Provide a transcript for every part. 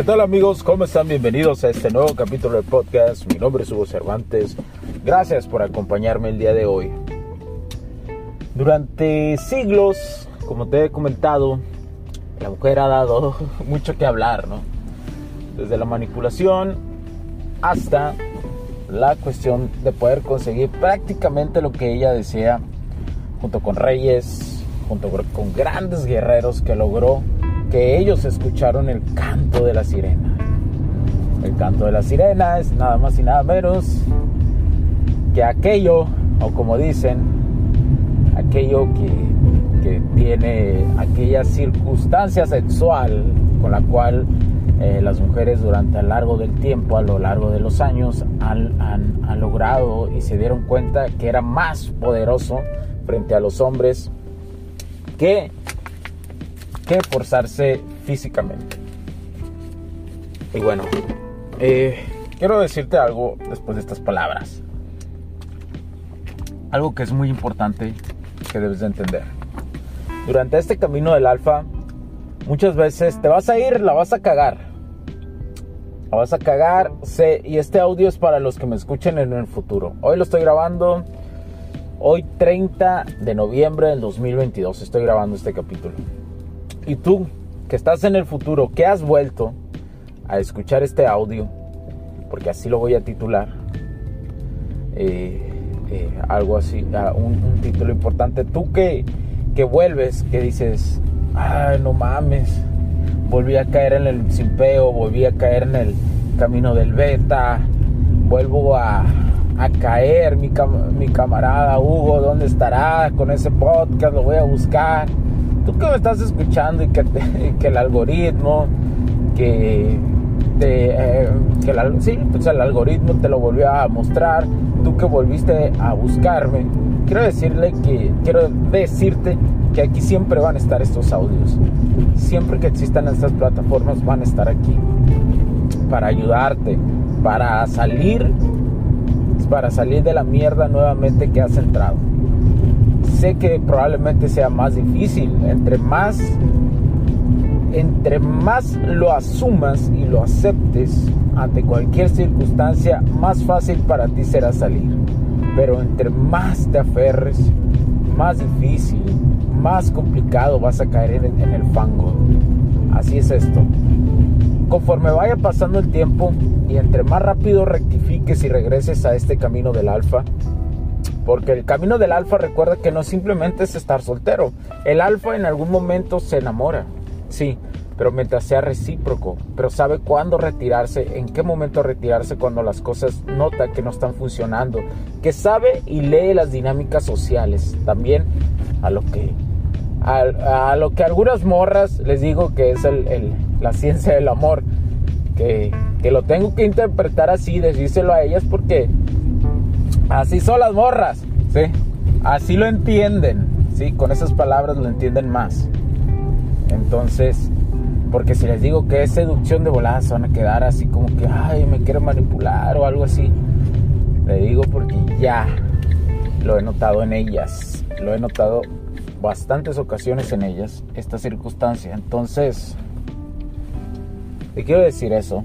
¿Qué tal amigos? ¿Cómo están? Bienvenidos a este nuevo capítulo del podcast. Mi nombre es Hugo Cervantes. Gracias por acompañarme el día de hoy. Durante siglos, como te he comentado, la mujer ha dado mucho que hablar, ¿no? Desde la manipulación hasta la cuestión de poder conseguir prácticamente lo que ella desea, junto con reyes, junto con grandes guerreros que logró que ellos escucharon el canto de la sirena. El canto de la sirena es nada más y nada menos que aquello, o como dicen, aquello que, tiene aquella circunstancia sexual con la cual eh, las mujeres durante lo largo del tiempo, a lo largo de los años, han, han logrado y se dieron cuenta que era más poderoso frente a los hombres que que forzarse físicamente. Y bueno, eh, quiero decirte algo después de estas palabras. Algo que es muy importante que debes de entender. Durante este camino del alfa, muchas veces te vas a ir, la vas a cagar. La vas a cagar. Y este audio es para los que me escuchen en el futuro. Hoy lo estoy grabando. Hoy 30 de noviembre del 2022 estoy grabando este capítulo. Y tú, que estás en el futuro, que has vuelto a escuchar este audio, porque así lo voy a titular, eh, eh, algo así, un, título importante, tú que, que vuelves, que dices, ay, no mames, volví a caer en el simpeo, volví a caer en el camino del beta, vuelvo a, a caer, mi, mi camarada Hugo, ¿dónde estará con ese podcast? Lo voy a buscar tú que me estás escuchando y que, el algoritmo, que, te, eh, que pues el algoritmo te lo volvió a mostrar, tú que volviste a buscarme, quiero decirle que, quiero decirte que aquí siempre van a estar estos audios. Siempre que existan estas plataformas van a estar aquí para ayudarte, para salir, para salir de la mierda nuevamente que has entrado sé que probablemente sea más difícil. Entre más, entre más lo asumas y lo aceptes ante cualquier circunstancia, más fácil para ti será salir. Pero entre más te aferres, más difícil, más complicado vas a caer en, en el fango. Así es esto. Conforme vaya pasando el tiempo y entre más rápido rectifiques y regreses a este camino del alfa, porque el camino del alfa recuerda que no simplemente es estar soltero. El alfa en algún momento se enamora, sí, pero mientras sea recíproco, pero sabe cuándo retirarse, en qué momento retirarse cuando las cosas nota que no están funcionando, que sabe y lee las dinámicas sociales, también a lo que a, lo que algunas morras les digo que es la ciencia del amor, que, que lo tengo que interpretar así, decírselo a ellas porque Así son las morras, ¿sí? Así lo entienden, ¿sí? Con esas palabras lo entienden más. Entonces, porque si les digo que es seducción de volada, van a quedar así como que, ay, me quiere manipular o algo así. Le digo porque ya lo he notado en ellas. Lo he notado bastantes ocasiones en ellas, esta circunstancia. Entonces, te quiero decir eso.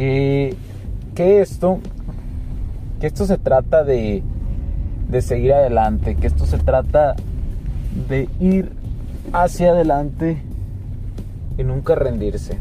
Que, que esto, que esto se trata de, de seguir adelante, que esto se trata de ir hacia adelante y nunca rendirse.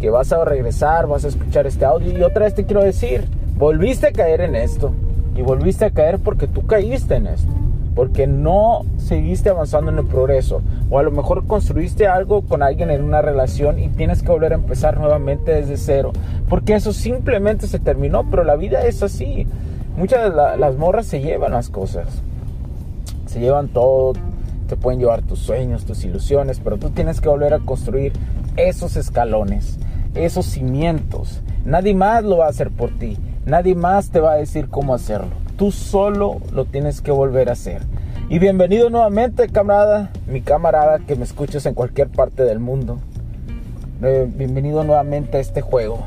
Que vas a regresar, vas a escuchar este audio y otra vez te quiero decir, volviste a caer en esto. Y volviste a caer porque tú caíste en esto. Porque no seguiste avanzando en el progreso. O a lo mejor construiste algo con alguien en una relación y tienes que volver a empezar nuevamente desde cero. Porque eso simplemente se terminó. Pero la vida es así. Muchas de las morras se llevan las cosas se llevan todo, te pueden llevar tus sueños, tus ilusiones, pero tú tienes que volver a construir esos escalones, esos cimientos. Nadie más lo va a hacer por ti, nadie más te va a decir cómo hacerlo. Tú solo lo tienes que volver a hacer. Y bienvenido nuevamente, camarada, mi camarada que me escuches en cualquier parte del mundo. Eh, bienvenido nuevamente a este juego.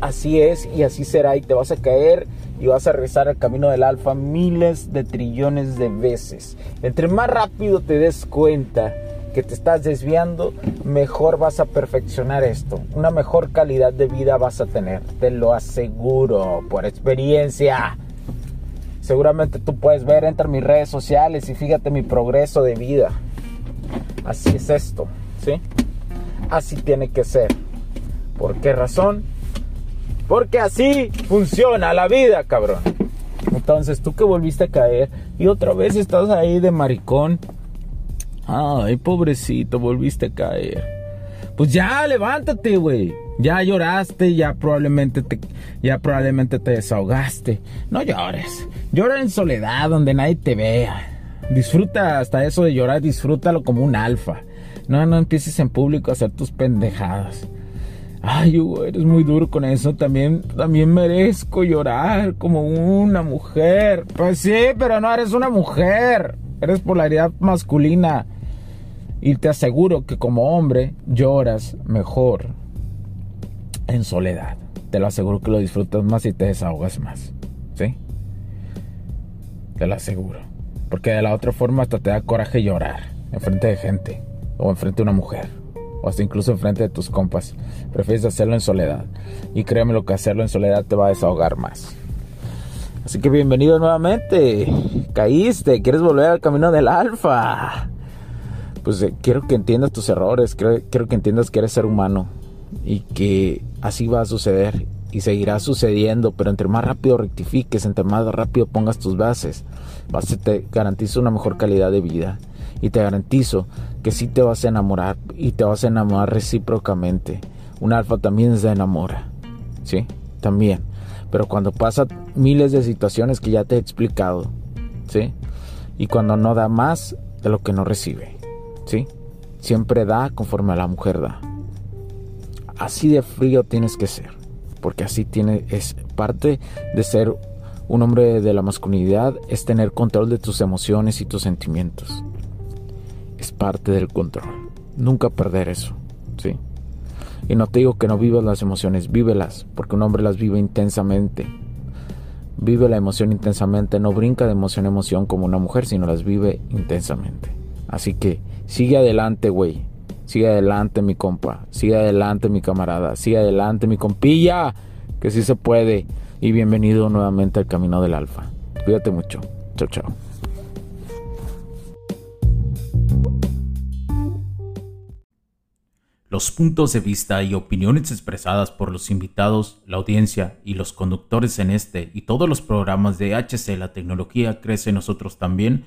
Así es y así será y te vas a caer y vas a regresar al camino del alfa miles de trillones de veces. Entre más rápido te des cuenta que te estás desviando, mejor vas a perfeccionar esto. Una mejor calidad de vida vas a tener, te lo aseguro por experiencia. Seguramente tú puedes ver, entra mis redes sociales y fíjate mi progreso de vida. Así es esto, ¿sí? Así tiene que ser. ¿Por qué razón? Porque así funciona la vida, cabrón. Entonces tú que volviste a caer y otra vez estás ahí de maricón. Ay, pobrecito, volviste a caer. Pues ya, levántate, güey. Ya lloraste, ya probablemente te, ya probablemente te desahogaste. No llores. Llora en soledad, donde nadie te vea. Disfruta hasta eso de llorar, disfrútalo como un alfa. No, no empieces en público a hacer tus pendejadas. Ay, Hugo, eres muy duro con eso. También, también merezco llorar como una mujer. Pues sí, pero no eres una mujer. Eres polaridad masculina. Y te aseguro que como hombre lloras mejor en soledad. Te lo aseguro que lo disfrutas más y te desahogas más. ¿Sí? Te lo aseguro. Porque de la otra forma hasta te da coraje llorar en frente de gente o en frente de una mujer o hasta incluso enfrente de tus compas. Prefieres hacerlo en soledad. Y créeme lo que hacerlo en soledad te va a desahogar más. Así que bienvenido nuevamente. Caíste, quieres volver al camino del alfa. Pues eh, quiero que entiendas tus errores, quiero, quiero que entiendas que eres ser humano y que así va a suceder y seguirá sucediendo, pero entre más rápido rectifiques, entre más rápido pongas tus bases, vas, te garantizo una mejor calidad de vida y te garantizo que sí te vas a enamorar y te vas a enamorar recíprocamente. Un alfa también se enamora, ¿sí? También. Pero cuando pasa miles de situaciones que ya te he explicado, ¿sí? Y cuando no da más de lo que no recibe, ¿sí? Siempre da conforme a la mujer da. Así de frío tienes que ser, porque así tiene, es parte de ser un hombre de la masculinidad, es tener control de tus emociones y tus sentimientos es parte del control. Nunca perder eso, ¿sí? Y no te digo que no vivas las emociones, vívelas, porque un hombre las vive intensamente. Vive la emoción intensamente, no brinca de emoción a emoción como una mujer, sino las vive intensamente. Así que sigue adelante, güey. Sigue adelante, mi compa. Sigue adelante, mi camarada. Sigue adelante, mi compilla. Que sí se puede. Y bienvenido nuevamente al camino del alfa. Cuídate mucho. Chao, chao. Los puntos de vista y opiniones expresadas por los invitados, la audiencia y los conductores en este y todos los programas de HC La Tecnología Crece Nosotros también